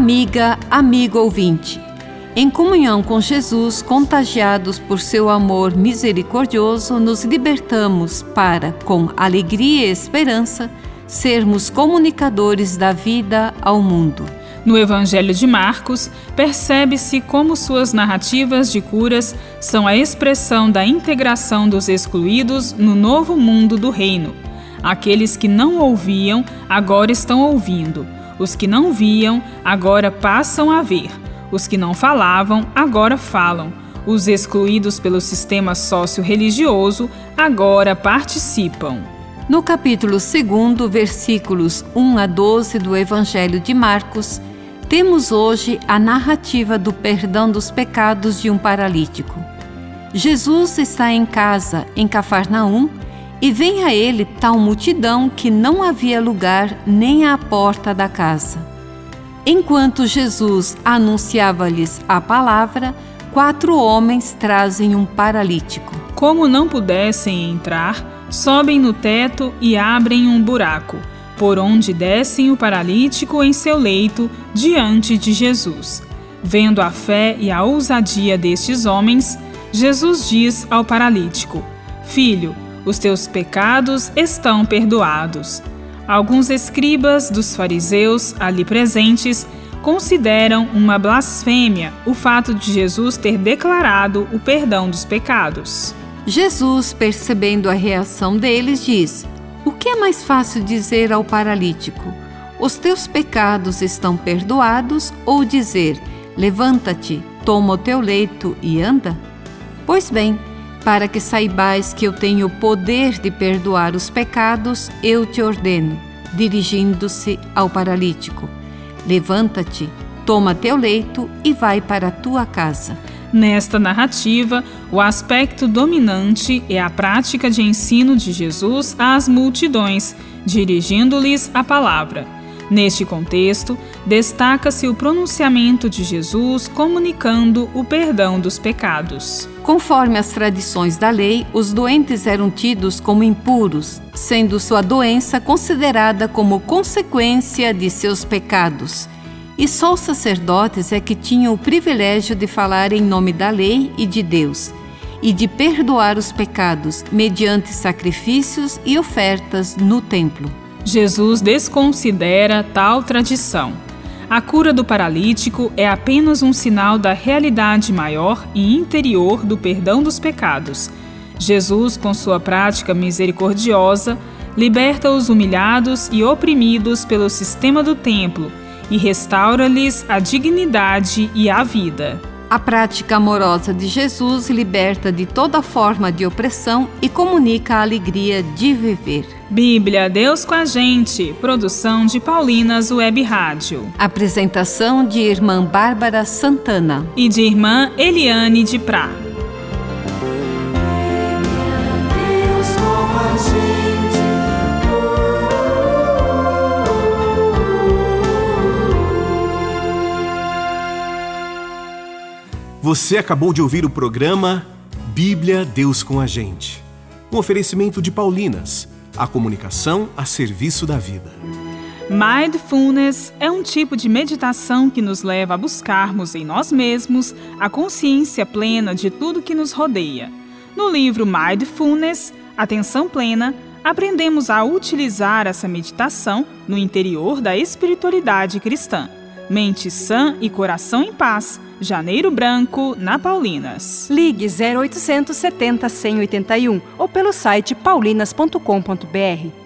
Amiga, amigo ouvinte, em comunhão com Jesus, contagiados por seu amor misericordioso, nos libertamos para, com alegria e esperança, sermos comunicadores da vida ao mundo. No Evangelho de Marcos, percebe-se como suas narrativas de curas são a expressão da integração dos excluídos no novo mundo do reino. Aqueles que não ouviam agora estão ouvindo os que não viam, agora passam a ver. Os que não falavam, agora falam. Os excluídos pelo sistema socio-religioso, agora participam. No capítulo 2, versículos 1 a 12 do Evangelho de Marcos, temos hoje a narrativa do perdão dos pecados de um paralítico. Jesus está em casa, em Cafarnaum, e vem a ele tal multidão que não havia lugar nem à porta da casa. Enquanto Jesus anunciava-lhes a palavra, quatro homens trazem um paralítico. Como não pudessem entrar, sobem no teto e abrem um buraco, por onde descem o paralítico em seu leito diante de Jesus. Vendo a fé e a ousadia destes homens, Jesus diz ao paralítico: Filho, os teus pecados estão perdoados. Alguns escribas dos fariseus ali presentes consideram uma blasfêmia o fato de Jesus ter declarado o perdão dos pecados. Jesus, percebendo a reação deles, diz: O que é mais fácil dizer ao paralítico? Os teus pecados estão perdoados? Ou dizer: Levanta-te, toma o teu leito e anda? Pois bem, para que saibais que eu tenho o poder de perdoar os pecados, eu te ordeno, dirigindo-se ao paralítico: Levanta-te, toma teu leito e vai para a tua casa. Nesta narrativa, o aspecto dominante é a prática de ensino de Jesus às multidões, dirigindo-lhes a palavra. Neste contexto, destaca-se o pronunciamento de Jesus comunicando o perdão dos pecados. Conforme as tradições da lei, os doentes eram tidos como impuros, sendo sua doença considerada como consequência de seus pecados. E só os sacerdotes é que tinham o privilégio de falar em nome da lei e de Deus, e de perdoar os pecados mediante sacrifícios e ofertas no templo. Jesus desconsidera tal tradição. A cura do paralítico é apenas um sinal da realidade maior e interior do perdão dos pecados. Jesus, com sua prática misericordiosa, liberta os humilhados e oprimidos pelo sistema do templo e restaura-lhes a dignidade e a vida. A prática amorosa de Jesus liberta de toda forma de opressão e comunica a alegria de viver. Bíblia, Deus com a gente. Produção de Paulinas Web Rádio. Apresentação de irmã Bárbara Santana e de irmã Eliane de Prá. Você acabou de ouvir o programa Bíblia Deus com a Gente. Um oferecimento de Paulinas, a comunicação a serviço da vida. Mindfulness é um tipo de meditação que nos leva a buscarmos em nós mesmos a consciência plena de tudo que nos rodeia. No livro Mindfulness, Atenção Plena, aprendemos a utilizar essa meditação no interior da espiritualidade cristã. Mente sã e coração em paz Janeiro Branco, na Paulinas. Ligue 0870 181 ou pelo site paulinas.com.br.